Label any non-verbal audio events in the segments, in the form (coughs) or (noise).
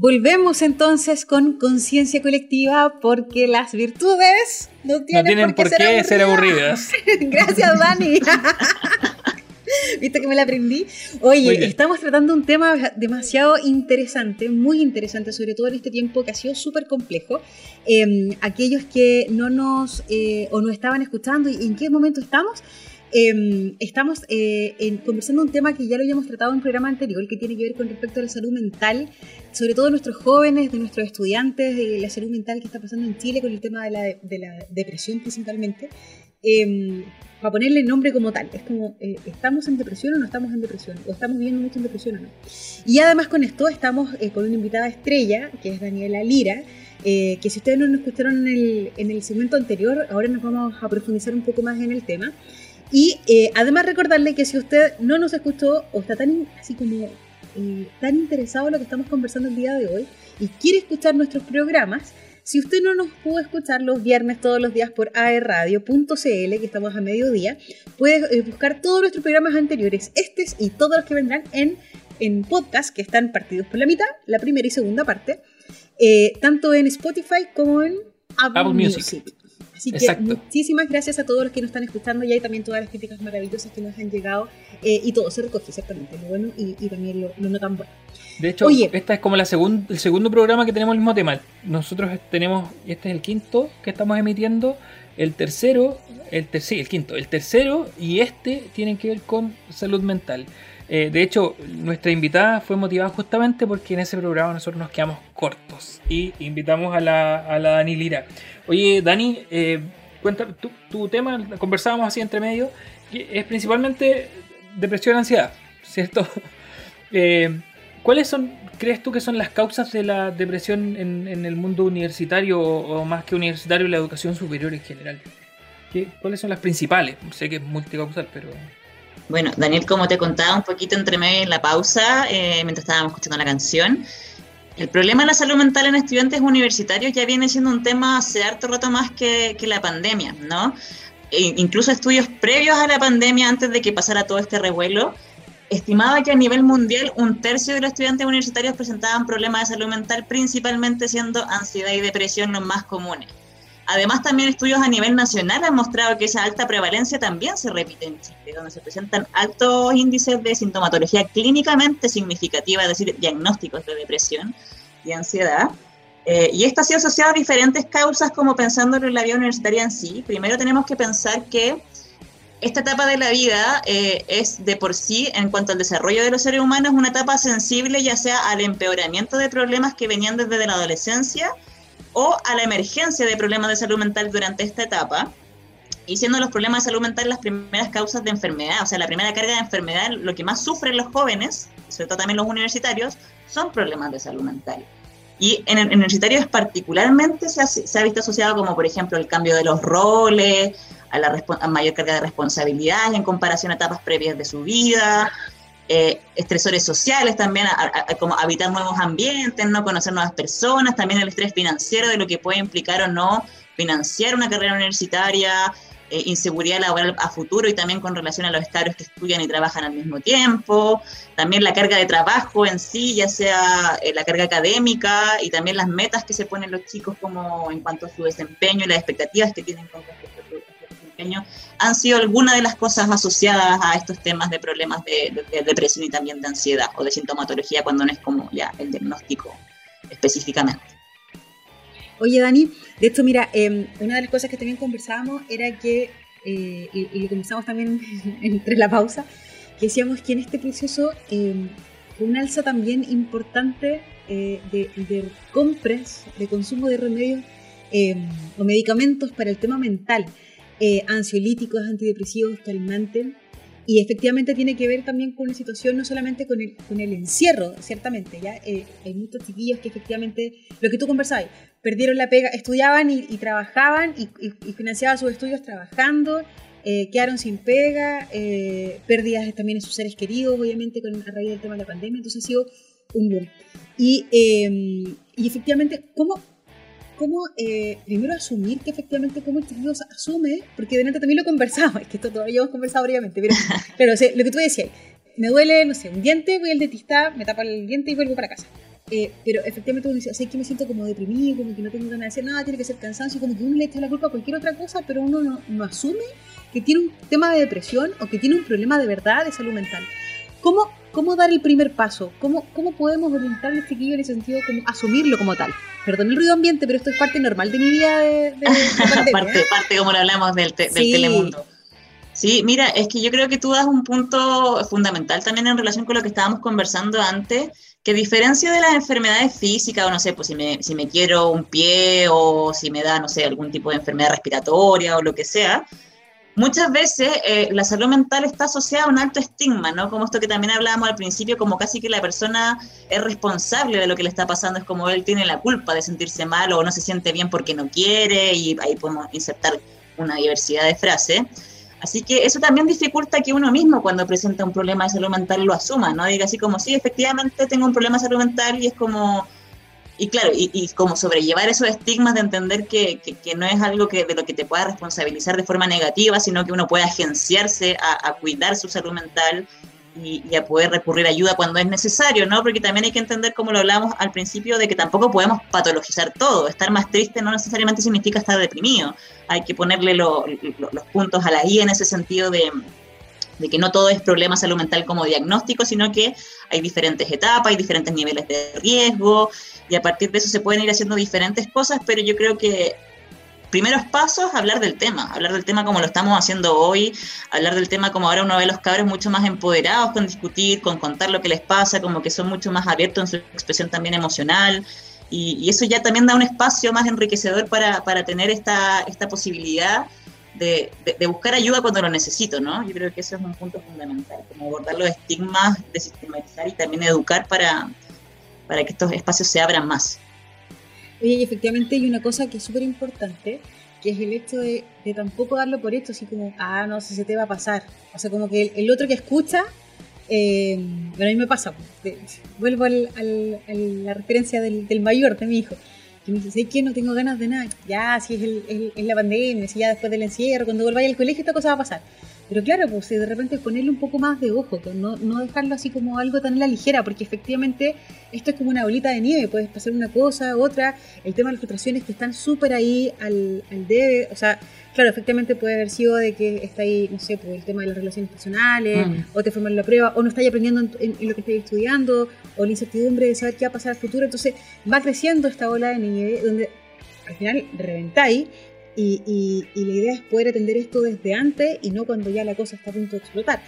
Volvemos entonces con conciencia colectiva porque las virtudes no tienen, por qué, ser, aburridas. (laughs) Gracias, Dani. (laughs) ¿Viste que me la aprendí? Oye, estamos tratando un tema demasiado interesante, muy interesante, sobre todo en este tiempo que ha sido súper complejo. Em, aquellos que no nos eh, o no estaban escuchando y en qué momento estamos, Em, estamos eh, conversando un tema que ya lo habíamos tratado en un programa anterior, que tiene que ver con respecto a la salud mental, sobre todo de nuestros jóvenes, de nuestros estudiantes, de la salud mental que está pasando en Chile con el tema de la, de la depresión principalmente. Eh, para ponerle nombre como tal, es como, eh, ¿estamos en depresión o no estamos en depresión? ¿O estamos viviendo mucho en depresión o no? Y además con esto estamos eh, con una invitada estrella, que es Daniela Lira, que si ustedes no nos escucharon en el, en el segmento anterior, ahora nos vamos a profundizar un poco más en el tema. Y eh, además recordarle que si usted no nos escuchó o está tan así como eh, tan interesado en lo que estamos conversando el día de hoy y quiere escuchar nuestros programas, si usted no nos pudo escuchar los viernes todos los días por aerradio.cl, que estamos a mediodía, puede eh, buscar todos nuestros programas anteriores, estos y todos los que vendrán en, en podcast, que están partidos por la mitad, la primera y segunda parte, tanto en Spotify como en Apple, Music. Así que muchísimas gracias a todos los que nos están escuchando y hay también todas las críticas maravillosas que nos han llegado eh, y todo se recoge exactamente, lo bueno y, también lo, no tan bueno. De hecho, esta es como la el segundo programa que tenemos el mismo tema. Nosotros tenemos, este es el quinto que estamos emitiendo, el tercero, el sí, el quinto, el tercero y este tienen que ver con salud mental. Eh, de hecho, nuestra invitada fue motivada justamente porque en ese programa nosotros nos quedamos cortos y invitamos a la, a la Dani Lira. Oye, Dani, eh, cuenta tu, tema, conversábamos así entre medio, que es principalmente depresión, ansiedad, ¿cierto? (laughs) Eh, ¿Cuáles son, crees tú que son las causas de la depresión en, el mundo universitario o, más que universitario, la educación superior en general? ¿Qué, ¿Cuáles son las principales? Sé que es multicausal, pero... Bueno, Daniel, como te contaba un poquito entre medio en la pausa, eh, mientras estábamos escuchando la canción, el problema de la salud mental en estudiantes universitarios ya viene siendo un tema hace harto rato más que, la pandemia, ¿no? E incluso estudios previos a la pandemia, antes de que pasara todo este revuelo, estimaba que a nivel mundial un tercio de los estudiantes universitarios presentaban problemas de salud mental, principalmente siendo ansiedad y depresión los más comunes. Además, también estudios a nivel nacional han mostrado que esa alta prevalencia también se repite en Chile, donde se presentan altos índices de sintomatología clínicamente significativa, es decir, diagnósticos de depresión y ansiedad. Eh, y esto ha sido asociado a diferentes causas, como pensándolo en la vida universitaria en sí. Primero tenemos que pensar que esta etapa de la vida eh, es de por sí, en cuanto al desarrollo de los seres humanos, una etapa sensible ya sea al empeoramiento de problemas que venían desde la adolescencia o a la emergencia de problemas de salud mental durante esta etapa, y siendo los problemas de salud mental las primeras causas de enfermedad, o sea, la primera carga de enfermedad, lo que más sufren los jóvenes, sobre todo también los universitarios, son problemas de salud mental. Y en universitarios particularmente se ha, se ha, visto asociado como, por ejemplo, el cambio de los roles, a la a mayor carga de responsabilidad en comparación a etapas previas de su vida, eh, estresores sociales también, como habitar nuevos ambientes, no conocer nuevas personas, también el estrés financiero de lo que puede implicar o no financiar una carrera universitaria, eh, inseguridad laboral a futuro y también con relación a los estados que estudian y trabajan al mismo tiempo, también la carga de trabajo en sí, ya sea eh, la carga académica y también las metas que se ponen los chicos como en cuanto a su desempeño y las expectativas que tienen con respecto han sido algunas de las cosas asociadas a estos temas de problemas de, depresión y también de ansiedad o de sintomatología cuando no es como ya el diagnóstico específicamente. Oye, Dani, de hecho, mira, em, una de las cosas que también conversábamos era que, eh, y, lo conversamos también (laughs) entre la pausa, que decíamos que en este proceso eh, un alza también importante eh, de, de, compras, de consumo de remedios em, o medicamentos para el tema mental. Eh, ansiolíticos, antidepresivos, calmantes. Y efectivamente tiene que ver también con una situación, no solamente con el, con el encierro, ciertamente, ¿ya? Eh, hay muchos chiquillos que efectivamente, lo que tú conversabas, perdieron la pega, estudiaban y, trabajaban y, financiaban sus estudios trabajando, eh, quedaron sin pega, pérdidas también en sus seres queridos, obviamente, con, a raíz del tema de la pandemia, entonces ha sido un boom. Y, y efectivamente, ¿cómo, cómo eh, primero asumir que efectivamente cómo el chiquillo asume, porque delante también lo conversamos, (laughs) es que esto todavía hemos conversado obviamente, pero (laughs) claro, lo que tú decías, me duele, no sé, un diente, voy al dentista, me tapa el diente y vuelvo para casa. Eh, pero efectivamente uno dice, o sea, que me siento como deprimido, como que no tengo ganas de hacer nada, tiene que ser cansancio, como que uno le echa la culpa a cualquier otra cosa, pero uno no, no asume que tiene un tema de depresión o que tiene un problema de verdad de salud mental. ¿Cómo, cómo dar el primer paso? ¿Cómo, cómo podemos orientar al chiquillo en ese sentido, como asumirlo como tal? Perdón el ruido ambiente, pero esto es parte normal de mi vida de, (laughs) parte, parte, como lo hablamos del, del telemundo. Sí, mira, es que yo creo que tú das un punto fundamental también en relación con lo que estábamos conversando antes, que diferencia de las enfermedades físicas, o no sé, pues si me, si me quiero un pie o si me da, no sé, algún tipo de enfermedad respiratoria o lo que sea, muchas veces eh, la salud mental está asociada a un alto estigma, ¿no? Como esto que también hablábamos al principio, como casi que la persona es responsable de lo que le está pasando, es como él tiene la culpa de sentirse mal o no se siente bien porque no quiere, y ahí podemos insertar una diversidad de frases. Así que eso también dificulta que uno mismo cuando presenta un problema de salud mental lo asuma, ¿no? Diga así como, sí, efectivamente tengo un problema de salud mental y es como, y claro, y, como sobrellevar esos estigmas de entender que, que, no es algo que, de lo que te pueda responsabilizar de forma negativa, sino que uno puede agenciarse a, a cuidar su salud mental y, a poder recurrir a ayuda cuando es necesario, ¿no? Porque también hay que entender, como lo hablamos al principio, de que tampoco podemos patologizar todo. Estar más triste no necesariamente significa estar deprimido. Hay que ponerle los puntos a la I en ese sentido de, de que no todo es problema salud mental como diagnóstico, sino que hay diferentes etapas, hay diferentes niveles de riesgo, y a partir de eso se pueden ir haciendo diferentes cosas, pero yo creo que primeros pasos, hablar del tema, hablar del tema como lo estamos haciendo hoy, hablar del tema como ahora uno ve a los cabros mucho más empoderados con discutir, con contar lo que les pasa, como que son mucho más abiertos en su expresión también emocional. Y, eso ya también da un espacio más enriquecedor para, para tener esta, esta posibilidad de, de, buscar ayuda cuando lo necesito, ¿no? Yo creo que eso es un punto fundamental, como abordar los estigmas, sistematizar y también educar para, para que estos espacios se abran más. Oye, y efectivamente hay una cosa que es súper importante, que es el hecho de, tampoco darlo por esto, así como, ah, no sé, se te va a pasar. O sea, como que el, otro que escucha, eh, bueno, a mí me pasa, pues, vuelvo al, a la referencia del, mayor, de mi hijo, que me dice, ¿sabes qué? No tengo ganas de nada. Ya, si es, el, es la pandemia, si ya después del encierro, cuando vuelva al colegio, esta cosa va a pasar. Pero claro, pues de repente ponerle un poco más de ojo, pues, no, no dejarlo así como algo tan a la ligera, porque efectivamente esto es como una bolita de nieve, puedes pasar una cosa, otra, el tema de las frustraciones que están súper ahí al, al debe, o sea, claro, efectivamente puede haber sido de que está ahí, no sé, pues el tema de las relaciones personales, mm. o te forman la prueba, o no estás aprendiendo en, lo que estás estudiando, o la incertidumbre de saber qué va a pasar al futuro, entonces va creciendo esta bola de nieve donde al final reventáis y, la idea es poder atender esto desde antes y no cuando ya la cosa está a punto de explotar.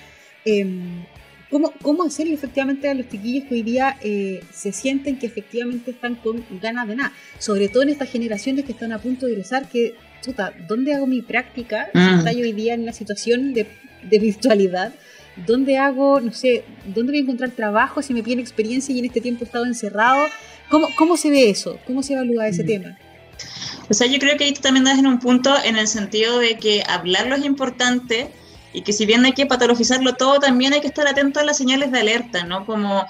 Em, ¿cómo, ¿Cómo hacerle efectivamente a los chiquillos que hoy día eh, se sienten que efectivamente están con ganas de nada? Sobre todo en estas generaciones que están a punto de ingresar, que, chuta, ¿dónde hago mi práctica? Mm. está hoy día en la situación de, virtualidad. ¿Dónde hago, no sé, dónde voy a encontrar trabajo si me piden experiencia y en este tiempo he estado encerrado? ¿Cómo, cómo se ve eso? ¿Cómo se evalúa ese mm. tema? O sea, yo creo que ahí tú también das en un punto en el sentido de que hablarlo es importante y que si bien hay que patologizarlo todo, también hay que estar atento a las señales de alerta, ¿no? Como,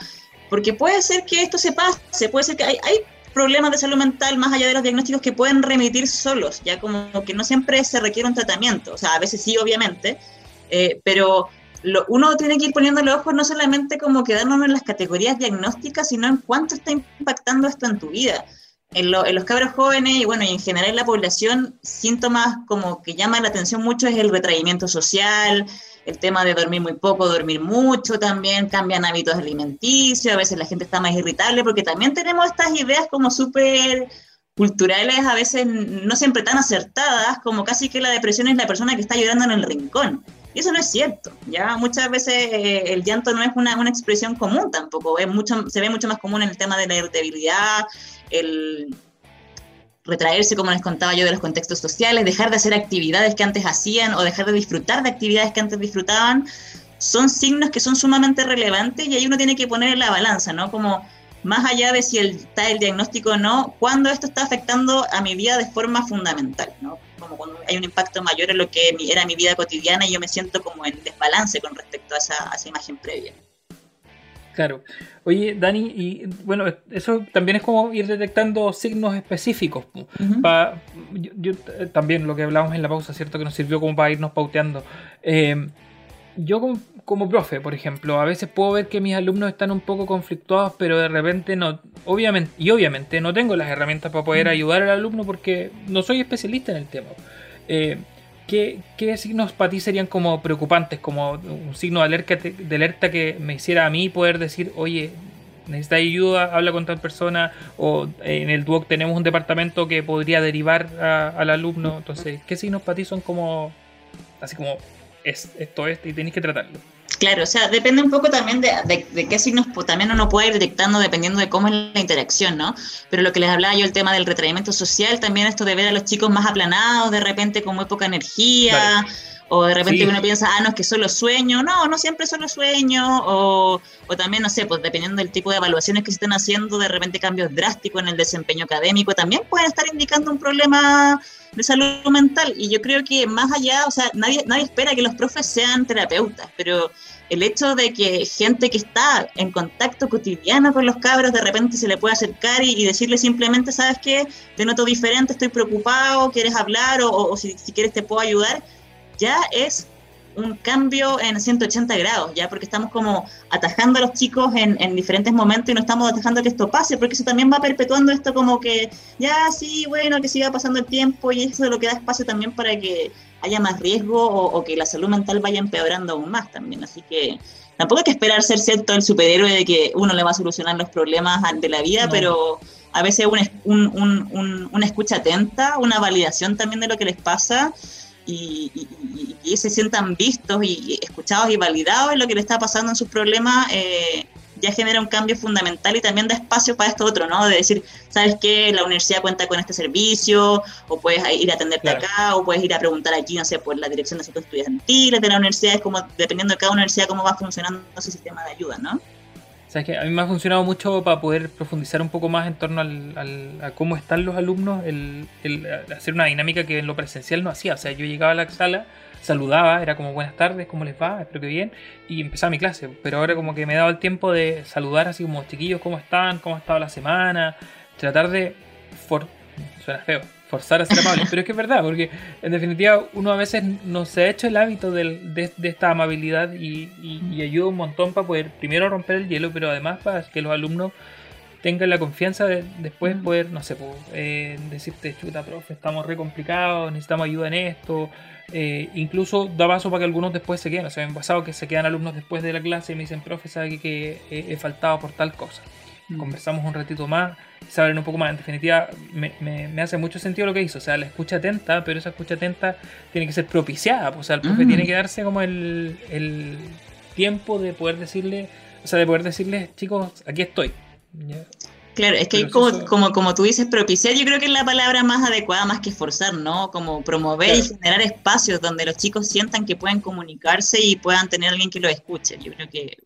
porque puede ser que esto se pase, puede ser que hay, hay problemas de salud mental más allá de los diagnósticos que pueden remitir solos, ya como que no siempre se requiere un tratamiento, o sea, a veces sí, obviamente, eh, pero uno tiene que ir poniendo los ojos no solamente como quedándonos en las categorías diagnósticas, sino en cuánto está impactando esto en tu vida en, los cabros jóvenes y bueno, y en general en la población, síntomas como que llaman la atención mucho es el retraimiento social, el tema de dormir muy poco, dormir mucho también, cambian hábitos alimenticios, a veces la gente está más irritable porque también tenemos estas ideas como súper culturales, a veces no siempre tan acertadas, como casi que la depresión es la persona que está llorando en el rincón. Y eso no es cierto, ¿ya? Muchas veces eh, el llanto no es una, una expresión común tampoco, se ve mucho más común en el tema de la irritabilidad, el retraerse, como les contaba yo, de los contextos sociales, dejar de hacer actividades que antes hacían o dejar de disfrutar de actividades que antes disfrutaban, son signos que son sumamente relevantes y ahí uno tiene que poner en la balanza, ¿no? Como más allá de si está el diagnóstico o no, cuando esto está afectando a mi vida de forma fundamental, ¿no? Como cuando hay un impacto mayor en lo que era mi vida cotidiana y yo me siento como en desbalance con respecto a esa, a esa imagen previa. Claro. Oye, Dani, y bueno, eso también es como ir detectando signos específicos. yo, eh, también lo que hablamos en la pausa, ¿cierto? Que nos sirvió como para irnos pauteando. Eh, yo como, profe, por ejemplo, a veces puedo ver que mis alumnos están un poco conflictuados, pero de repente no, obviamente, y obviamente no tengo las herramientas para poder mm. ayudar al alumno porque no soy especialista en el tema. Eh, ¿qué, signos para ti serían como preocupantes, como un signo de alerta, de alerta que me hiciera a mí poder decir, oye, necesita ayuda, habla con tal persona, o en el DUOC tenemos un departamento que podría derivar al alumno. Entonces, ¿qué signos para ti son como, así como, es esto, es, y tenéis que tratarlo? Claro, o sea, depende un poco también de, de, qué signos también uno puede ir detectando dependiendo de cómo es la interacción, ¿no? Pero lo que les hablaba yo, el tema del retraimiento social, también esto de ver a los chicos más aplanados, de repente con muy poca energía. O de repente uno piensa, ah, no, es que solo sueño. No, no siempre solo sueño. O, o también, no sé, pues dependiendo del tipo de evaluaciones que se estén haciendo, de repente cambios drásticos en el desempeño académico también pueden estar indicando un problema de salud mental. Y yo creo que más allá, o sea, nadie, nadie espera que los profes sean terapeutas, pero el hecho de que gente que está en contacto cotidiano con los cabros de repente se le puede acercar y, decirle simplemente, ¿sabes qué? Te noto diferente, estoy preocupado, ¿quieres hablar? O, o si, si, quieres te puedo ayudar ya es un cambio en 180 grados, ya porque estamos como atajando a los chicos en, en, diferentes momentos y no estamos atajando que esto pase, porque eso también va perpetuando esto como que ya sí, bueno, que siga pasando el tiempo y eso es lo que da espacio también para que haya más riesgo o, que la salud mental vaya empeorando aún más también. Así que tampoco hay que esperar ser cierto el superhéroe de que uno le va a solucionar los problemas de la vida, pero a veces un, un, un, una escucha atenta, una validación también de lo que les pasa y, y, se sientan vistos y escuchados y validados en lo que le está pasando en sus problemas, eh, ya genera un cambio fundamental y también da espacio para esto otro, ¿no? De decir, ¿sabes qué? La universidad cuenta con este servicio, o puedes ir a atenderte acá, o puedes ir a preguntar aquí, no sé, por la dirección de asuntos estudiantiles de la universidad, es como, dependiendo de cada universidad, cómo va funcionando ese sistema de ayuda, ¿no? Sabes que a mí me ha funcionado mucho para poder profundizar un poco más en torno al, a cómo están los alumnos, el, hacer una dinámica que en lo presencial no hacía. O sea, yo llegaba a la sala, saludaba, era como buenas tardes, ¿cómo les va? Espero que bien, y empezaba mi clase. Pero ahora como que me he dado el tiempo de saludar así como chiquillos, ¿cómo están? ¿Cómo ha estado la semana? Tratar de... For... Suena feo forzar a ser amable, (coughs) pero es que es verdad, porque en definitiva uno a veces no se ha hecho el hábito de, esta amabilidad y, ayuda un montón para poder primero romper el hielo, pero además para que los alumnos tengan la confianza de después mm. poder, no sé, eh, decirte, chuta, profe, estamos re complicados, necesitamos ayuda en esto. Eh, incluso da paso para que algunos después se queden. O sea, me ha pasado que se quedan alumnos después de la clase y me dicen, profe, sabe que, he faltado por tal cosa. Mm. Conversamos un ratito más saber un poco más. En definitiva, me, me, hace mucho sentido lo que hizo. O sea, la escucha atenta, pero esa escucha atenta tiene que ser propiciada. Pues, o sea, el profe mm. tiene que darse como el, el, tiempo de poder decirle, o sea, de poder decirle, chicos, aquí estoy. Claro, es que como, como, como tú dices, propiciar yo creo que es la palabra más adecuada más que forzar, ¿no? Como promover y generar espacios donde los chicos sientan que pueden comunicarse y puedan tener alguien que los escuche. Yo creo que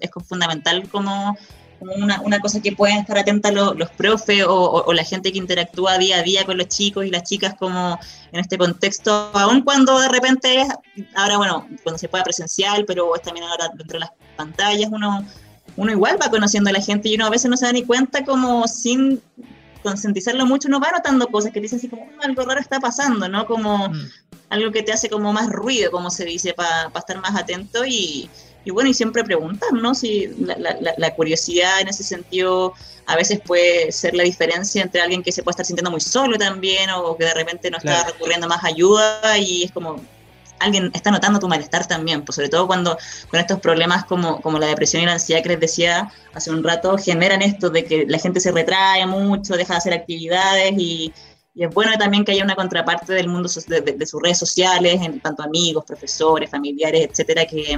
es fundamental como una, una, cosa que pueden estar atentas los, los profes o, la gente que interactúa día a día con los chicos y las chicas como en este contexto, aun cuando de repente, ahora bueno, cuando se pueda presencial, pero es también ahora dentro de las pantallas, uno, uno igual va conociendo a la gente y uno a veces no se da ni cuenta como sin concientizarlo mucho, uno va notando cosas que dicen así como, mm, algo raro está pasando, ¿no? Como mm. algo que te hace como más ruido, como se dice, para estar más atento y y bueno, y siempre preguntar, ¿no? Si la, curiosidad en ese sentido a veces puede ser la diferencia entre alguien que se puede estar sintiendo muy solo también o que de repente no está recurriendo más ayuda y es como alguien está notando tu malestar también, pues sobre todo cuando con estos problemas como, como la depresión y la ansiedad que les decía hace un rato, generan esto de que la gente se retrae mucho, deja de hacer actividades y, es bueno también que haya una contraparte del mundo de, de sus redes sociales, en tanto amigos, profesores, familiares, etcétera, que,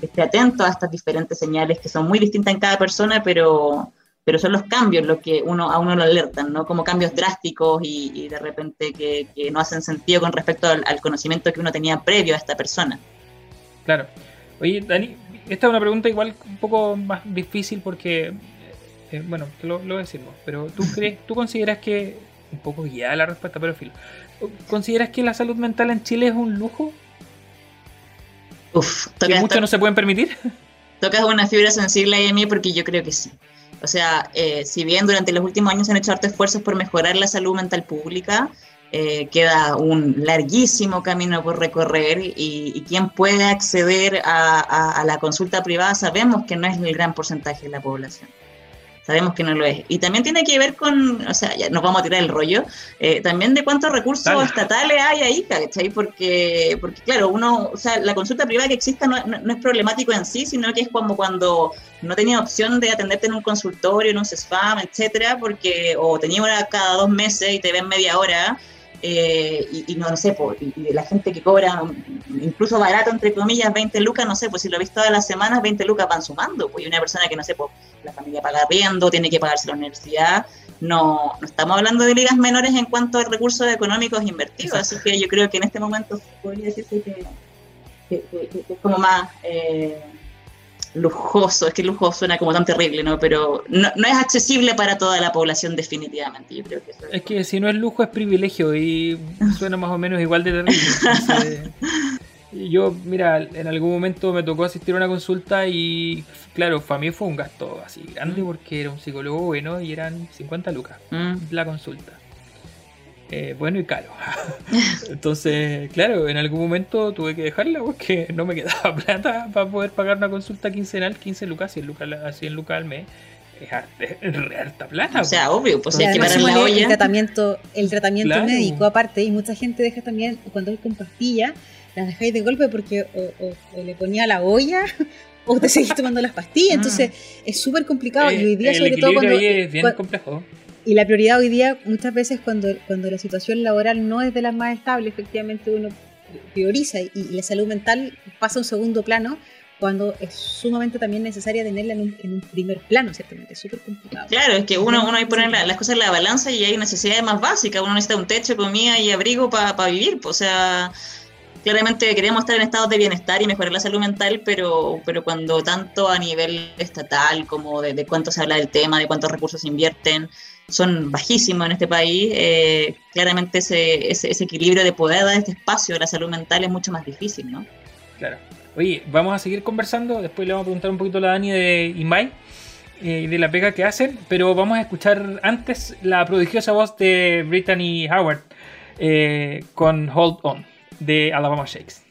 esté atento a estas diferentes señales que son muy distintas en cada persona, pero, pero son los cambios los que uno, a uno lo alertan, ¿no? Como cambios drásticos y, de repente que, no hacen sentido con respecto al, conocimiento que uno tenía previo a esta persona. Claro. Oye, Dani, esta es una pregunta igual un poco más difícil porque, eh, bueno, lo, lo decimos, pero ¿tú (laughs) crees, tú consideras que, un poco guiada la respuesta, pero filo, ¿consideras que la salud mental en Chile es un lujo? Uf, ¿Que muchos no se pueden permitir? Tocas una fibra sensible ahí en mí porque yo creo que sí. O sea, eh, si bien durante los últimos años se han hecho hartos esfuerzos por mejorar la salud mental pública, eh, queda un larguísimo camino por recorrer y, quien puede acceder a, la consulta privada sabemos que no es el gran porcentaje de la población. Sabemos que no lo es. Y también tiene que ver con, o sea, ya nos vamos a tirar el rollo, eh, también de cuántos recursos estatales hay ahí, ¿cachai? Porque, porque, claro, uno, o sea, la consulta privada que exista no, no, es problemático en sí, sino que es como cuando no tenía opción de atenderte en un consultorio, en un CESFAM, etcétera, porque, o tenía una cada dos meses y te ven media hora, eh, y, no, sé, pues, y, la gente que cobra incluso barato, entre comillas, 20 lucas, no sé, pues si lo visto todas las semanas, 20 lucas van sumando, pues y una persona que, no sé, pues la familia paga riendo, tiene que pagarse la universidad, no, no estamos hablando de ligas menores en cuanto a recursos económicos invertidos, así que yo creo que en este momento podría decirse que, es como más... Eh, lujoso, es que lujoso suena como tan terrible, ¿no? Pero no, es accesible para toda la población definitivamente, yo creo que Es que si no es lujo es privilegio y suena más o menos igual de terrible. yo, mira, en algún momento me tocó asistir a una consulta y, claro, para mí fue un gasto así grande mm. porque era un psicólogo bueno y eran 50 lucas mm. la consulta. Eh, bueno y caro. (laughs) Entonces, claro, en algún momento tuve que dejarla porque no me quedaba (laughs) plata para poder pagar una consulta quincenal, 15 lucas, 100 lucas, 100 lucas al mes. Es harta, plata. O sea, obvio, pues hay que parar la olla. El tratamiento, el tratamiento médico aparte, y mucha gente deja también, cuando hay con pastillas, las dejáis de golpe porque o, le ponía la olla (laughs) o te seguís tomando las pastillas. Entonces, ah. es súper complicado. y hoy día, sobre todo cuando. es bien complejo y la prioridad hoy día, muchas veces cuando, cuando la situación laboral no es de las más estables, efectivamente uno prioriza y, la salud mental pasa a un segundo plano cuando es sumamente también necesaria tenerla en un, primer plano, ciertamente, es súper complicado. Claro, es que uno, uno hay que poner las cosas en la balanza y hay necesidades más básicas, uno necesita un techo, comida y abrigo para vivir, o sea, claramente queremos estar en estados de bienestar y mejorar la salud mental, pero, pero cuando tanto a nivel estatal como de, de cuánto se habla del tema, de cuántos recursos se invierten, son bajísimos en este país, eh, claramente ese, ese, equilibrio de poder dar este espacio a la salud mental es mucho más difícil, ¿no? Claro. Oye, vamos a seguir conversando, después le vamos a preguntar un poquito a la Dani de Imai eh, de la pega que hacen, pero vamos a escuchar antes la prodigiosa voz de Brittany Howard eh, con Hold On de Alabama Shakes.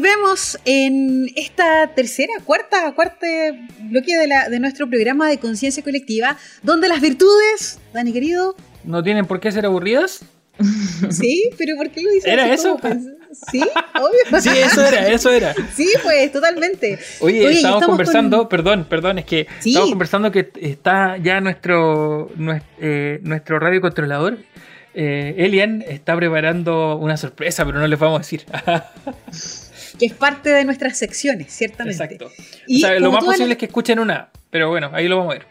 Volvemos en esta tercera, cuarta, cuarta bloque de, la, de nuestro programa de conciencia colectiva, donde las virtudes, Dani querido, no tienen por qué ser aburridas. (laughs) Sí, pero ¿por qué lo dices? ¿Era eso? Sí, obvio. (laughs) Sí, eso era, eso era. (laughs) Sí, pues, totalmente. Oye, estamos conversando, perdón, perdón, es que estamos conversando que está ya nuestro, eh, nuestro, radio controlador. Eh, Elian está preparando una sorpresa, pero no les vamos a decir. Que es parte de nuestras secciones, ciertamente. Exacto. o sea, lo más posible es que escuchen una, pero bueno, ahí lo vamos a ver.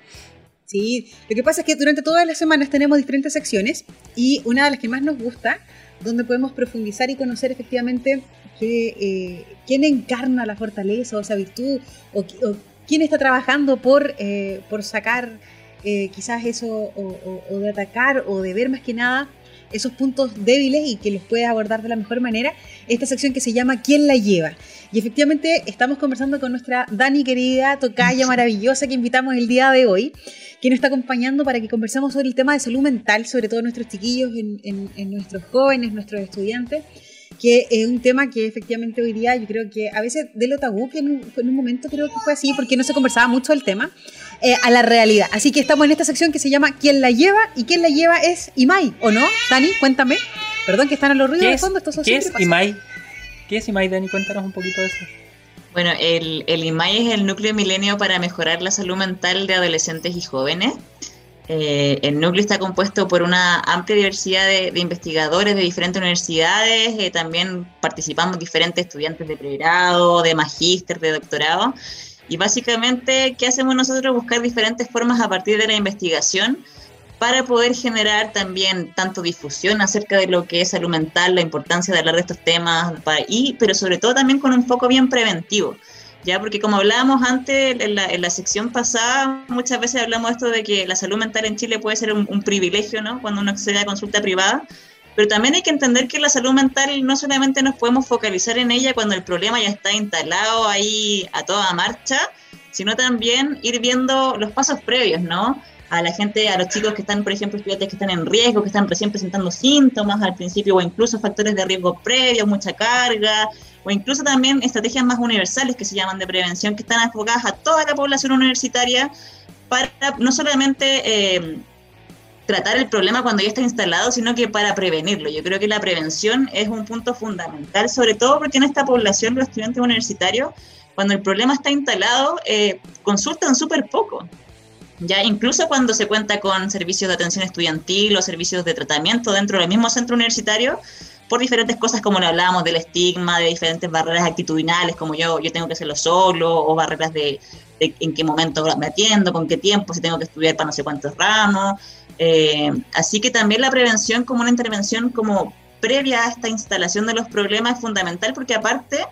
Sí, lo que pasa es que durante todas las semanas tenemos diferentes secciones y una de las que más nos gusta, donde podemos profundizar y conocer efectivamente eh, quién encarna la fortaleza o esa virtud o, quién está trabajando por, eh, por sacar eh, quizás eso o, de atacar o de ver más que nada esos puntos débiles y que los puede abordar de la mejor manera, esta sección que se llama ¿Quién la lleva? Y efectivamente estamos conversando con nuestra Dani querida, tocaya maravillosa que invitamos el día de hoy, que nos está acompañando para que conversemos sobre el tema de salud mental, sobre todo nuestros chiquillos, en, nuestros jóvenes, nuestros estudiantes que es un tema que efectivamente hoy día yo creo que a veces de lo tabú, que en un, momento creo que fue así, porque no se conversaba mucho el tema, eh, a la realidad. Así que estamos en esta sección que se llama ¿Quién la lleva? Y quién la lleva es Imai, ¿o no? Dani, cuéntame. Perdón que están a los ruidos de fondo. ¿Qué es Imai? ¿Qué es IMAI, Dani? Cuéntanos un poquito de eso. Bueno, el, el IMAI es el núcleo milenio para mejorar la salud mental de adolescentes y jóvenes. Eh, el núcleo está compuesto por una amplia diversidad de, investigadores de diferentes universidades, eh, también participamos diferentes estudiantes de pregrado, de magíster, de doctorado, y básicamente, ¿qué hacemos nosotros? Buscar diferentes formas a partir de la investigación para poder generar también tanto difusión acerca de lo que es salud mental, la importancia de hablar de estos temas, y, pero sobre todo también con un foco bien preventivo. Ya, porque como hablábamos antes en la, sección pasada, muchas veces hablamos esto de que la salud mental en Chile puede ser un, privilegio, ¿no? Cuando uno accede a consulta privada, pero también hay que entender que la salud mental no solamente nos podemos focalizar en ella cuando el problema ya está instalado ahí a toda marcha, sino también ir viendo los pasos previos, ¿no? A la gente, a los chicos que están, por ejemplo, estudiantes que están en riesgo, que están recién presentando síntomas al principio, o incluso factores de riesgo previos, mucha carga, o incluso también estrategias más universales que se llaman de prevención, que están enfocadas a toda la población universitaria para no solamente eh, tratar el problema cuando ya está instalado, sino que para prevenirlo. Yo creo que la prevención es un punto fundamental, sobre todo porque en esta población, los estudiantes universitarios, cuando el problema está instalado, eh, consultan súper poco. Ya incluso cuando se cuenta con servicios de atención estudiantil o servicios de tratamiento dentro del mismo centro universitario, por diferentes cosas como le hablábamos del estigma, de diferentes barreras actitudinales, como yo, yo tengo que hacerlo solo, o barreras de, en qué momento me atiendo, con qué tiempo, si tengo que estudiar para no sé cuántos ramos. Eh, así que también la prevención como una intervención como previa a esta instalación de los problemas es fundamental porque aparte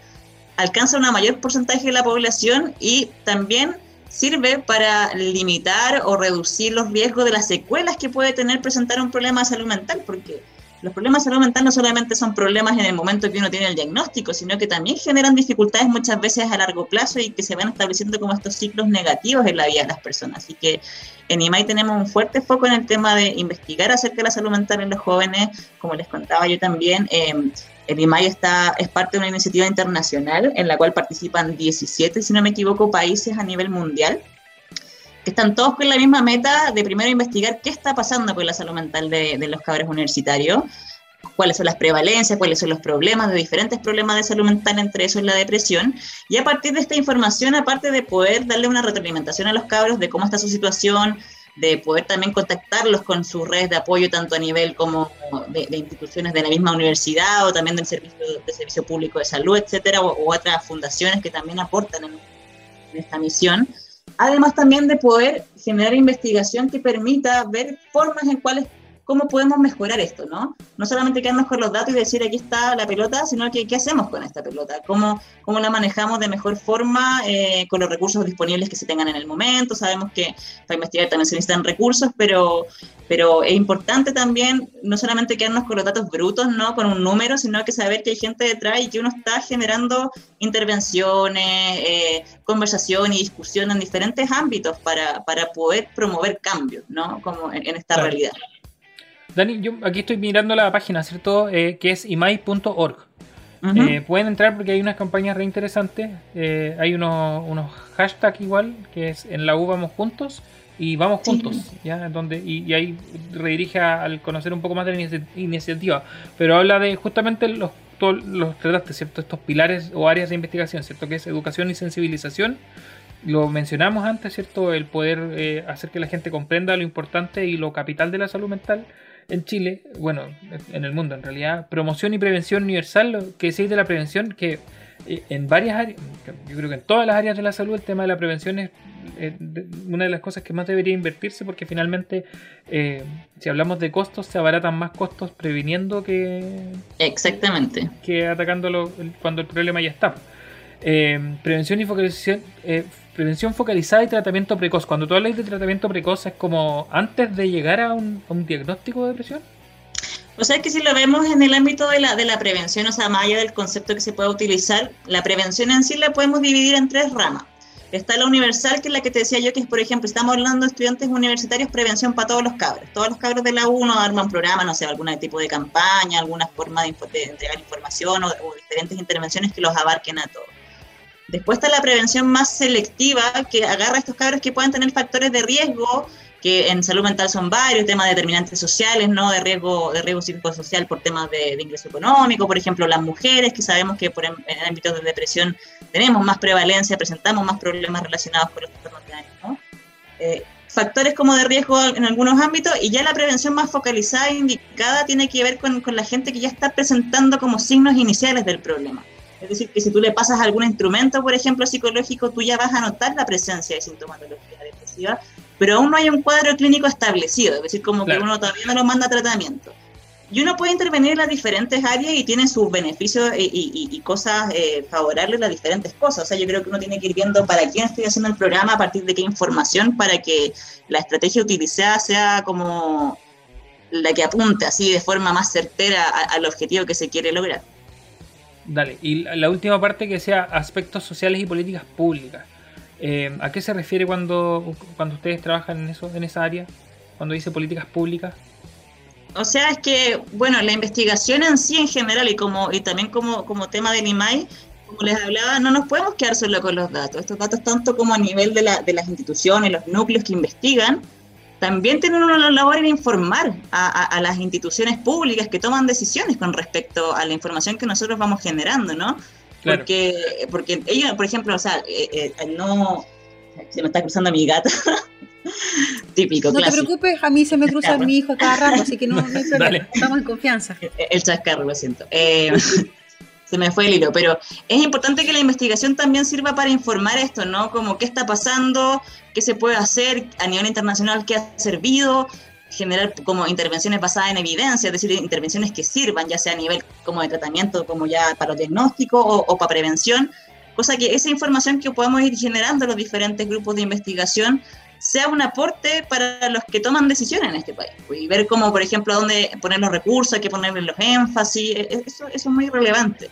alcanza una mayor porcentaje de la población y también sirve para limitar o reducir los riesgos de las secuelas que puede tener presentar un problema de salud mental, porque los problemas de salud mental no solamente son problemas en el momento que uno tiene el diagnóstico, sino que también generan dificultades muchas veces a largo plazo y que se van estableciendo como estos ciclos negativos en la vida de las personas. Así que en IMAI tenemos un fuerte foco en el tema de investigar acerca de la salud mental en los jóvenes, como les contaba yo también. Eh, el IMAI está, es parte de una iniciativa internacional en la cual participan 17, si no me equivoco, países a nivel mundial, que están todos con la misma meta de primero investigar qué está pasando con la salud mental de, los cabros universitarios, cuáles son las prevalencias, cuáles son los problemas de diferentes problemas de salud mental, entre eso la depresión, y a partir de esta información, aparte de poder darle una retroalimentación a los cabros de cómo está su situación, de poder también contactarlos con sus redes de apoyo, tanto a nivel como de, instituciones de la misma universidad o también del servicio, de servicio público de salud, etcétera, o, otras fundaciones que también aportan en, esta misión. Además también de poder generar investigación que permita ver formas en cuales cómo podemos mejorar esto, ¿no? No solamente quedarnos con los datos y decir aquí está la pelota, sino que qué hacemos con esta pelota, cómo, cómo la manejamos de mejor forma eh, con los recursos disponibles que se tengan en el momento. Sabemos que para investigar también se necesitan recursos, pero, pero es importante también no solamente quedarnos con los datos brutos, ¿no? Con un número, sino que saber que hay gente detrás y que uno está generando intervenciones, eh, conversación y discusión en diferentes ámbitos para, para poder promover cambios, ¿no? Como en, esta realidad. Dani, yo aquí estoy mirando la página, ¿cierto? Eh, que es imai.org. Eh, pueden entrar porque hay unas campañas re interesantes. Eh, hay unos, unos hashtags igual, que es en la U vamos juntos y vamos juntos, ¿ya? Donde, y, ahí redirige al conocer un poco más de la iniciativa. Pero habla de justamente los, los trataste, ¿cierto? Estos pilares o áreas de investigación, ¿cierto? Que es educación y sensibilización. Lo mencionamos antes, ¿cierto? El poder hacer que la gente comprenda lo importante y lo capital de la salud mental en Chile, bueno, en el mundo en realidad, promoción y prevención universal, lo que decís de la prevención, que eh, en varias áreas, yo creo que en todas las áreas de la salud el tema de la prevención es eh, una de las cosas que más debería invertirse porque finalmente eh, si hablamos de costos se abaratan más costos previniendo que exactamente. que atacándolo cuando el problema ya está. Prevención y focalización Prevención focalizada y tratamiento precoz. Cuando tú hablas de tratamiento precoz, ¿es como antes de llegar a un, diagnóstico de depresión? O sea, que si lo vemos en el ámbito de la, de la prevención, o sea, más allá del concepto que se puede utilizar, la prevención en sí la podemos dividir en tres ramas. Está la universal, que es la que te decía yo, que es, por ejemplo, estamos hablando de estudiantes universitarios, prevención para todos los cabros. Todos los cabros de la U no arman programa, no sé, algún tipo de campaña, alguna forma de, entregar información o diferentes intervenciones que los abarquen a todos. Después está la prevención más selectiva, que agarra a estos cabros que pueden tener factores de riesgo, que en salud mental son varios, temas de determinantes sociales, ¿no? De riesgo, de riesgo psicosocial por temas de, ingreso económico, por ejemplo, las mujeres, que sabemos que por en, ámbitos de depresión tenemos más prevalencia, presentamos más problemas relacionados con los trastornos de ánimo, eh, factores como de riesgo en algunos ámbitos y ya la prevención más focalizada e indicada tiene que ver con, con la gente que ya está presentando como signos iniciales del problema. Es decir, que si tú le pasas algún instrumento, por ejemplo, psicológico, tú ya vas a notar la presencia de sintomatología depresiva, pero aún no hay un cuadro clínico establecido, es decir, como que uno todavía no lo manda a tratamiento. Y uno puede intervenir en las diferentes áreas y tiene sus beneficios y, cosas eh, favorables las diferentes cosas. O sea, yo creo que uno tiene que ir viendo para quién estoy haciendo el programa, a partir de qué información, para que la estrategia utilizada sea como la que apunte así de forma más certera al objetivo que se quiere lograr. Dale, y la última parte que sea aspectos sociales y políticas públicas. Eh, ¿A qué se refiere cuando, cuando ustedes trabajan en eso, en esa área? Cuando dice políticas públicas. O sea, es que, bueno, la investigación en sí en general y como y también como, como tema del IMAI, como les hablaba, no nos podemos quedar solo con los datos. Estos datos tanto como a nivel de, la, de las instituciones, los núcleos que investigan, también tienen una labor en informar a, las instituciones públicas que toman decisiones con respecto a la información que nosotros vamos generando, ¿no? Porque, porque ellos, por ejemplo, o sea, eh, eh, no... Se me está cruzando mi gata. (laughs) Típico, No te preocupes, a mí se me cruza mi hijo cada rato, así que no, no (laughs) Estamos en confianza. El, el chascarro, lo siento. Eh, (laughs) se me fue el hilo, pero es importante que la investigación también sirva para informar esto, ¿no? Como qué está pasando, qué se puede hacer a nivel internacional, qué ha servido, generar como intervenciones basadas en evidencia, es decir, intervenciones que sirvan, ya sea a nivel como de tratamiento, como ya para diagnóstico o, o para prevención, cosa que esa información que podemos ir generando los diferentes grupos de investigación sea un aporte para los que toman decisiones en este país. Y ver cómo, por ejemplo, dónde poner los recursos, que ponerle los énfasis, e, e, eso, es muy relevante.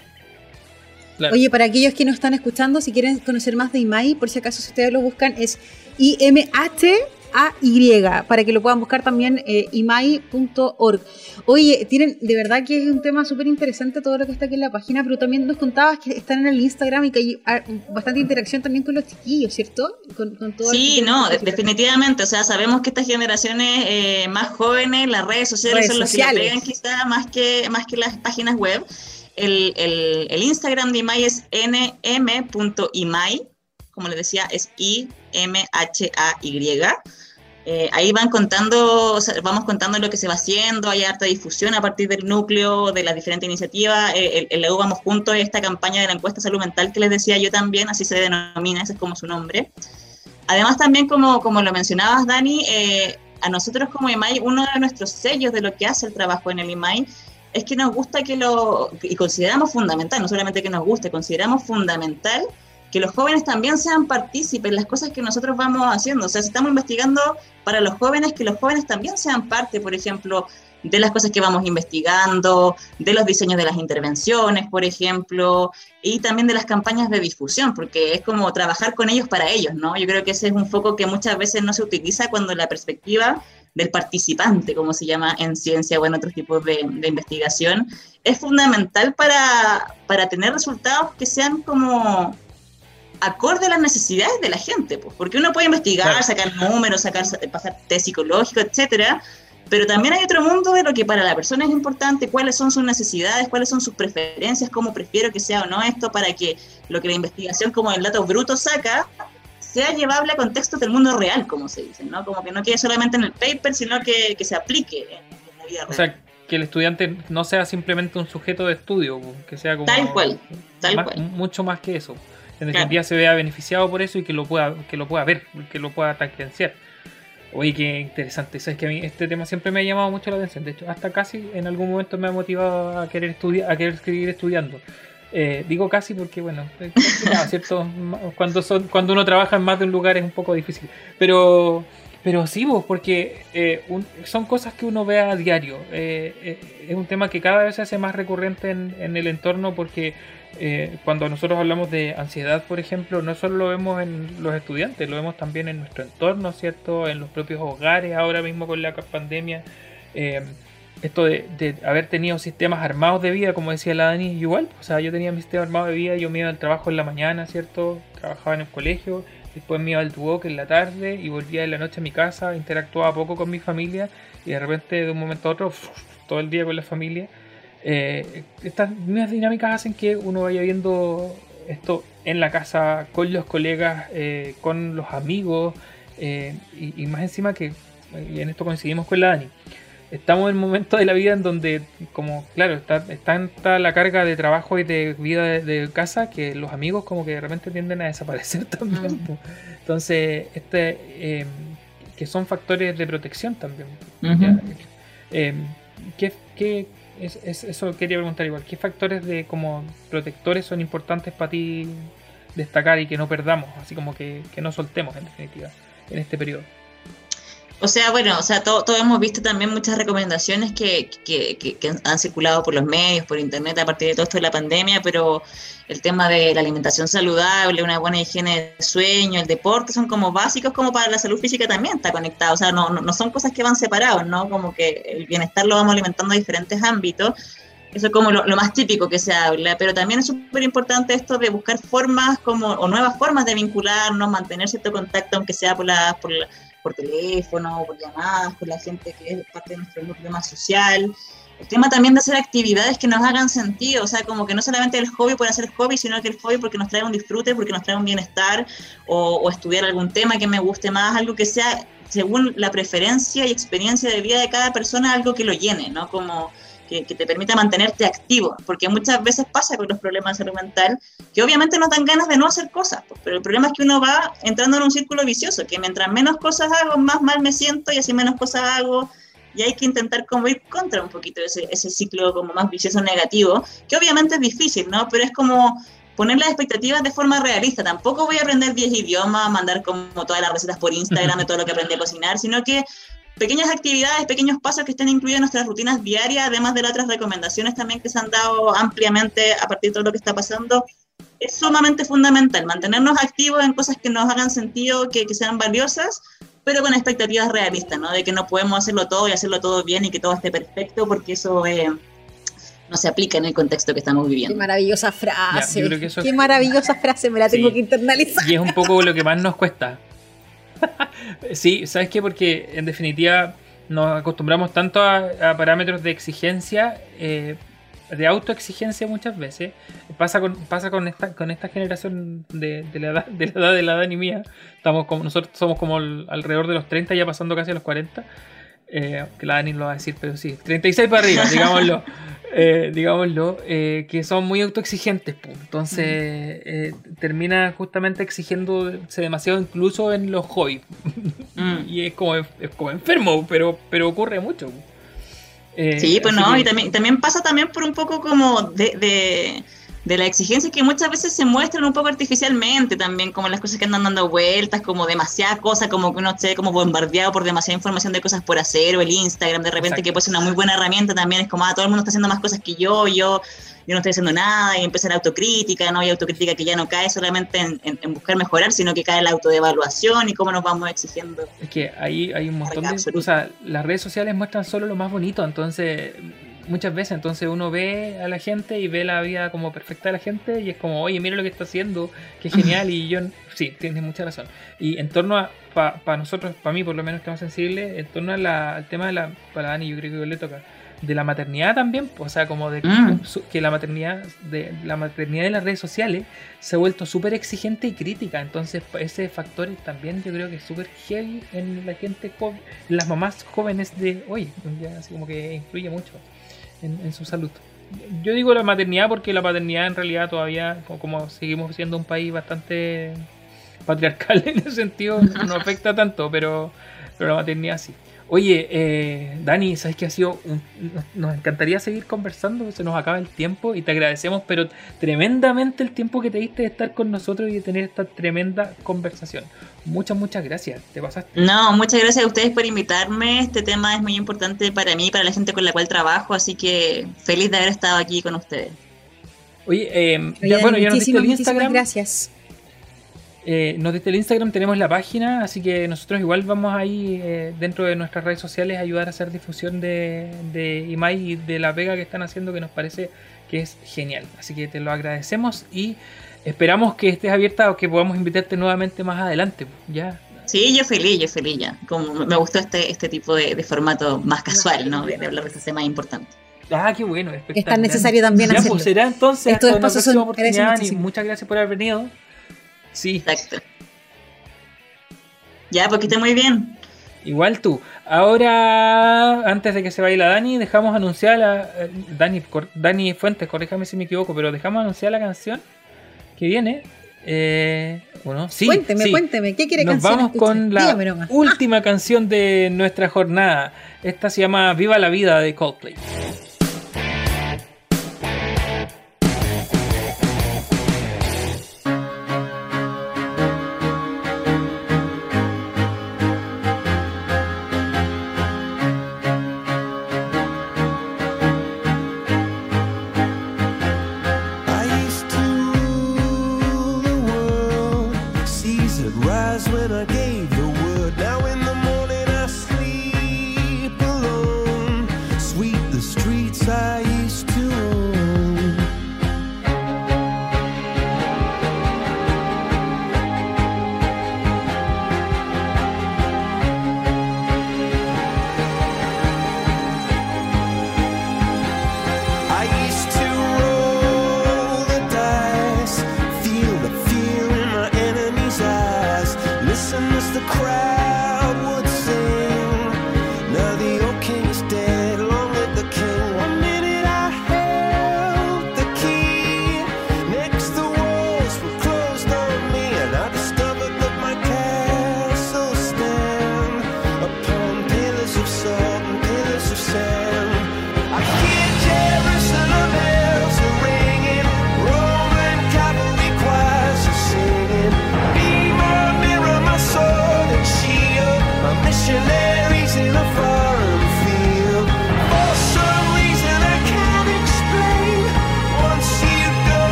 Oye, para aquellos que no están escuchando, si quieren conocer más de IMAI, por si acaso si ustedes lo buscan, es IMH a-Y, para que lo puedan buscar también eh, imai.org. Oye, tienen, de verdad que es un tema súper interesante todo lo que está aquí en la página, pero también nos contabas que están en el Instagram y que hay ah, bastante interacción también con los chiquillos, ¿cierto? Con, sí, no, definitivamente. O sea, sabemos que estas generaciones eh, más jóvenes, las redes sociales son las que pegan quizá más que, más que las páginas web. El, el, el Instagram de IMAI es nm.imai, como les decía, es I-M-H-A-Y. Eh, ahí van contando, vamos contando lo que se va haciendo, hay harta difusión a partir del núcleo, de las diferentes iniciativas. Eh, el, EU Vamos Juntos, esta campaña de la encuesta salud mental que les decía yo también, así se denomina, ese es como su nombre. Además también, como, como lo mencionabas, Dani, eh, a nosotros como IMAI, uno de nuestros sellos de lo que hace el trabajo en el IMAI es que nos gusta que lo, y consideramos fundamental, no solamente que nos guste, consideramos fundamental que los jóvenes también sean partícipes en las cosas que nosotros vamos haciendo. O sea, si estamos investigando para los jóvenes, que los jóvenes también sean parte, por ejemplo, de las cosas que vamos investigando, de los diseños de las intervenciones, por ejemplo, y también de las campañas de difusión, porque es como trabajar con ellos para ellos, ¿no? Yo creo que ese es un foco que muchas veces no se utiliza cuando la perspectiva del participante, como se llama en ciencia o en otros tipos de, investigación, es fundamental para, para tener resultados que sean como acorde a las necesidades de la gente, pues, porque uno puede investigar, sacar números, sacar, pasar test psicológico, etcétera, pero también hay otro mundo de lo que para la persona es importante, cuáles son sus necesidades, cuáles son sus preferencias, cómo prefiero que sea o no esto, para que lo que la investigación como el dato bruto saca sea llevable a contextos del mundo real, como se dice, ¿no? Como que no quede solamente en el paper, sino que, se aplique en la vida real. O sea, que el estudiante no sea simplemente un sujeto de estudio, que sea como... Tal cual, tal cual. Mucho más que eso. En definitiva se vea beneficiado por eso y que lo pueda, que lo pueda ver, que lo pueda tangenciar. Oye, qué interesante. Sabes que a mí este tema siempre me ha llamado mucho la atención. De hecho, hasta casi en algún momento me ha motivado a querer estudiar, a querer seguir estudiando. Eh, digo casi porque, bueno, (laughs) ¿cierto? Cuando, son, cuando uno trabaja en más de un lugar es un poco difícil. Pero, pero sí, vos, porque eh, son cosas que uno ve a diario. Eh, es un tema que cada vez se hace más recurrente en, en el entorno porque eh, cuando nosotros hablamos de ansiedad, por ejemplo, no solo lo vemos en los estudiantes, lo vemos también en nuestro entorno, ¿cierto? En los propios hogares, ahora mismo con la pandemia. Eh, esto de, haber tenido sistemas armados de vida, como decía la Dani, igual, o sea, yo tenía mi sistema armado de vida, yo me iba al trabajo en la mañana, ¿cierto? Trabajaba en el colegio, después me iba al walk en la tarde y volvía en la noche a mi casa, interactuaba poco con mi familia y de repente de un momento a otro, (laughs) todo el día con la familia eh, estas mismas dinámicas hacen que uno vaya viendo esto en la casa, con los colegas, eh, con los amigos, eh, y, más encima que, y en esto coincidimos con la Dani, estamos en un momento de la vida en donde, como, claro, está, está, la carga de trabajo y de vida de, casa que los amigos como que de repente tienden a desaparecer (laughs) también. Mm. Entonces, este, que son factores de protección también. ¿qué, qué, es, eso quería preguntar igual. ¿Qué factores de como protectores son importantes para ti destacar y que no perdamos? Así como que, que no soltemos en definitiva en este periodo. O sea, bueno, o sea, todos hemos visto también muchas recomendaciones que, que, que, han circulado por los medios, por internet a partir de todo esto de la pandemia, pero el tema de la alimentación saludable, una buena higiene de sueño, el deporte, son como básicos como para la salud física también está conectado. O sea, no, no, son cosas que van separados, ¿no? Como que el bienestar lo vamos alimentando en diferentes ámbitos. Eso es como lo, más típico que se habla, pero también es súper importante esto de buscar formas como, o nuevas formas de vincularnos, mantener cierto contacto, aunque sea por la, por la por teléfono, por llamadas, con la gente que es parte de nuestro núcleo más social. El tema también de hacer actividades que nos hagan sentido, o sea, como que no solamente el hobby por hacer hobby, sino que el hobby porque nos trae un disfrute, porque nos trae un bienestar, o, o estudiar algún tema que me guste más, algo que sea según la preferencia y experiencia de vida de cada persona, algo que lo llene, ¿no? Como que, te permita mantenerte activo, porque muchas veces pasa con los problemas de salud mental, que obviamente nos dan ganas de no hacer cosas, pues, pero el problema es que uno va entrando en un círculo vicioso, que mientras menos cosas hago, más mal me siento y así menos cosas hago, y hay que intentar como ir contra un poquito ese, ese ciclo como más vicioso negativo, que obviamente es difícil, ¿no? Pero es como poner las expectativas de forma realista. Tampoco voy a aprender 10 idiomas, mandar como todas las recetas por Instagram de todo lo que aprendí a cocinar, sino que pequeñas actividades, pequeños pasos que estén incluidos en nuestras rutinas diarias, además de las otras recomendaciones también que se han dado ampliamente a partir de todo lo que está pasando, es sumamente fundamental mantenernos activos en cosas que nos hagan sentido, que, sean valiosas, pero con expectativas realistas, ¿no? De que no podemos hacerlo todo y hacerlo todo bien y que todo esté perfecto, porque eso eh, no se aplica en el contexto que estamos viviendo. Qué maravillosa frase. Qué maravillosa frase, me la tengo que internalizar. Y es un poco lo que más nos cuesta. (laughs) sí, ¿sabes qué? Porque en definitiva nos acostumbramos tanto a, parámetros de exigencia, eh, de autoexigencia muchas veces. Pasa con, pasa con esta, con esta generación de, la edad, de la edad mía. Estamos como, nosotros somos como alrededor de los 30, ya pasando casi a los 40. Eh, que la Dani lo va a decir, pero sí, 36 para arriba, digámoslo. (laughs) eh, digámoslo, eh, que son muy autoexigentes. Entonces termina justamente exigiéndose demasiado incluso en los hobbies. (laughs) Mm. y es como, es como enfermo, pero, pero ocurre mucho. sí, pues no, y también, también pasa también por un poco como de de la exigencia que muchas veces se muestran un poco artificialmente también, como las cosas que andan dando vueltas, como demasiada cosa, como que uno esté como bombardeado por demasiada información de cosas por hacer, o el Instagram, de repente que puede ser una muy buena herramienta también, es como, ah, todo el mundo está haciendo más cosas que yo, yo, yo no estoy haciendo nada, y empieza la autocrítica, ¿no? hay autocrítica que ya no cae solamente en, buscar mejorar, sino que cae la autodevaluación y cómo nos vamos exigiendo. Es que ahí hay un montón de... O sea, las redes sociales muestran solo lo más bonito, entonces muchas veces. Entonces uno ve a la gente y ve la vida como perfecta de la gente y es como, oye, mira lo que está haciendo, qué (laughs) genial. y yo, sí, tienes mucha razón. Y en torno a, para nosotros, para mí por lo menos que más sensible, en torno al tema de la, para Dani yo creo que le toca, de la maternidad también, o sea, como de mm. que la maternidad de la maternidad de las redes sociales se ha vuelto súper exigente y crítica, entonces ese factor también yo creo que es súper heavy en la gente joven, las mamás jóvenes de hoy, así como que influye mucho en, su salud. Yo digo la maternidad porque la paternidad en realidad todavía, como seguimos siendo un país bastante patriarcal (laughs) en ese sentido, no afecta tanto, pero, pero la maternidad sí. Oye, eh, Dani, sabes que ha sido nos encantaría seguir conversando, se nos acaba el tiempo y te agradecemos, pero tremendamente el tiempo que te diste de estar con nosotros y de tener esta tremenda conversación. Muchas, muchas gracias. Te pasaste. No, muchas gracias a ustedes por invitarme. Este tema es muy importante para mí, para la gente con la cual trabajo, así que feliz de haber estado aquí con ustedes. Oye, eh, ya, bueno, ya nos el Instagram. Gracias. Eh, nos desde el Instagram tenemos la página, así que nosotros igual vamos ahí eh, dentro de nuestras redes sociales a ayudar a hacer difusión de, de IMAI y de la pega que están haciendo que nos parece que es genial. Así que te lo agradecemos y esperamos que estés abierta o que podamos invitarte nuevamente más adelante. ¿ya? Sí, yo feliz, yo feliz ya. Como me gustó este, este tipo de, formato más casual, ¿no? De, hablar de este tema importante. Ah, qué bueno. Es tan necesario también ya, Pues será entonces hasta una próxima oportunidad y muchas gracias por haber venido. Sí. Exacto. Ya, porque esté muy bien. Igual tú. Ahora, antes de que se vaya la Dani, dejamos anunciar la. Eh, Dani, Dani Fuentes, corríjame si me equivoco, pero dejamos anunciar la canción que viene. Eh, bueno, sí, cuénteme, cuénteme, ¿qué quiere Nos vamos con la última canción de nuestra jornada. Esta se llama Viva la Vida de Coldplay.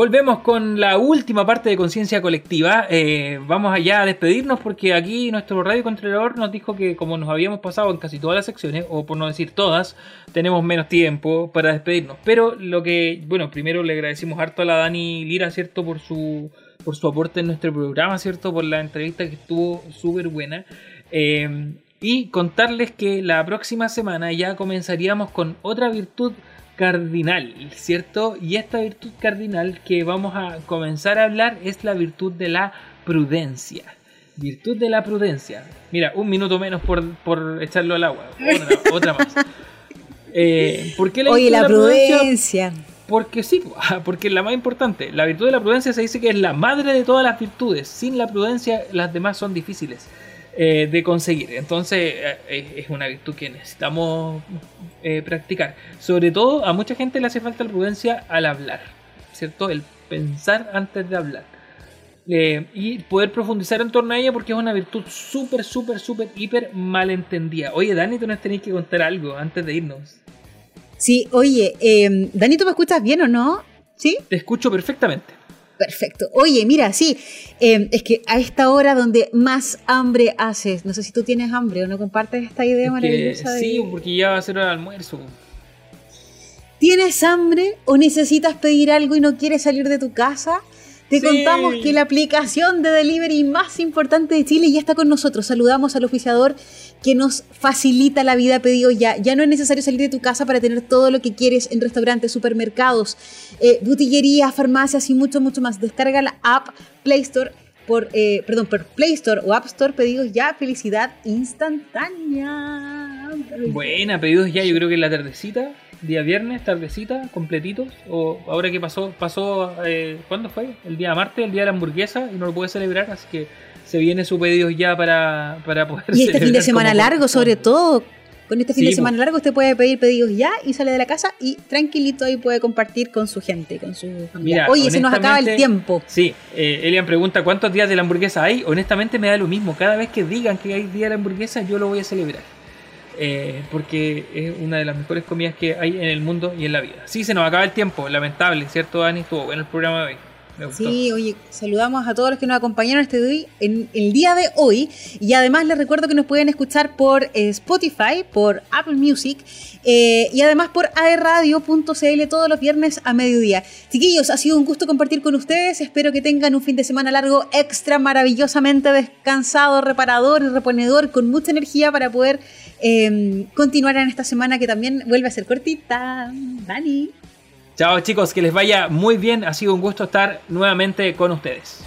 Volvemos con la última parte de conciencia colectiva. Eh, vamos allá a despedirnos porque aquí nuestro radio controlador nos dijo que como nos habíamos pasado en casi todas las secciones, o por no decir todas, tenemos menos tiempo para despedirnos. Pero lo que, bueno, primero le agradecimos harto a la Dani Lira, ¿cierto? Por su, por su aporte en nuestro programa, ¿cierto? Por la entrevista que estuvo súper buena. Eh, y contarles que la próxima semana ya comenzaríamos con otra virtud cardinal, ¿cierto? Y esta virtud cardinal que vamos a comenzar a hablar es la virtud de la prudencia. Virtud de la prudencia. Mira, un minuto menos por, por echarlo al agua. Otra, (laughs) otra más. Eh, ¿Por qué la Oye, virtud de la prudencia. Porque sí, (laughs) porque es la más importante. La virtud de la prudencia se dice que es la madre de todas las virtudes. Sin la prudencia, las demás son difíciles eh, de conseguir. Entonces, eh, es una virtud que necesitamos eh, practicar. Sobre todo, a mucha gente le hace falta la prudencia al hablar, ¿cierto? El pensar antes de hablar. Y poder profundizar en torno a ella porque es una virtud súper, súper, súper, hiper malentendida. Oye, Dani, tú nos tenéis que contar algo antes de irnos. Sí, oye, Dani, ¿tú me escuchas bien o no? ¿Sí? Te escucho perfectamente. Perfecto. Oye, mira, sí, eh, es que a esta hora donde más hambre haces, no sé si tú tienes hambre o no compartes esta idea Es que maravillosa de... sí, porque ya va a ser de almuerzo. ¿Tienes hambre o necesitas pedir algo y no quieres salir de tu casa? Te Sí. contamos que la aplicación de delivery más importante de Chile ya está con nosotros. Saludamos al oficiador que nos facilita la vida a pedidos ya. Ya no es necesario salir de tu casa para tener todo lo que quieres en restaurantes, supermercados, eh, botillerías, farmacias y mucho, mucho más. Descarga la app Play Store por, eh, perdón, por Play Store o App Store, pedidos ya, felicidad instantánea. Buena, pedidos ya, yo creo que en la tardecita, día viernes, tardecita, completitos. O ahora que pasó, pasó, eh, ¿cuándo fue? El día martes, el día de la hamburguesa, y no lo pude celebrar, así que se viene su pedidos ya para, para poder Y este fin de semana largo, sobre todo. Con este fin Sí, de semana largo, usted puede pedir pedidos ya y sale de la casa y tranquilito ahí puede compartir con su gente, con su familia. Mira, Oye, se nos acaba el tiempo. Sí, eh, Elian pregunta cuántos días de la hamburguesa hay. Honestamente me da lo mismo. Cada vez que digan que hay día de la hamburguesa, yo lo voy a celebrar. Eh, porque es una de las mejores comidas que hay en el mundo y en la vida. Sí, se nos acaba el tiempo, lamentable, ¿cierto, Dani? Estuvo bueno el programa de hoy. Sí, oye, saludamos a todos los que nos acompañaron este día, en el día de hoy. Y además les recuerdo que nos pueden escuchar por eh, Spotify, por Apple Music eh, y además por aerradio.cl todos los viernes a mediodía. Chiquillos, ha sido un gusto compartir con ustedes. Espero que tengan un fin de semana largo extra, maravillosamente descansado, reparador y reponedor, con mucha energía para poder eh, continuar en esta semana que también vuelve a ser cortita. Dani. Chao chicos, que les vaya muy bien. Ha sido un gusto estar nuevamente con ustedes.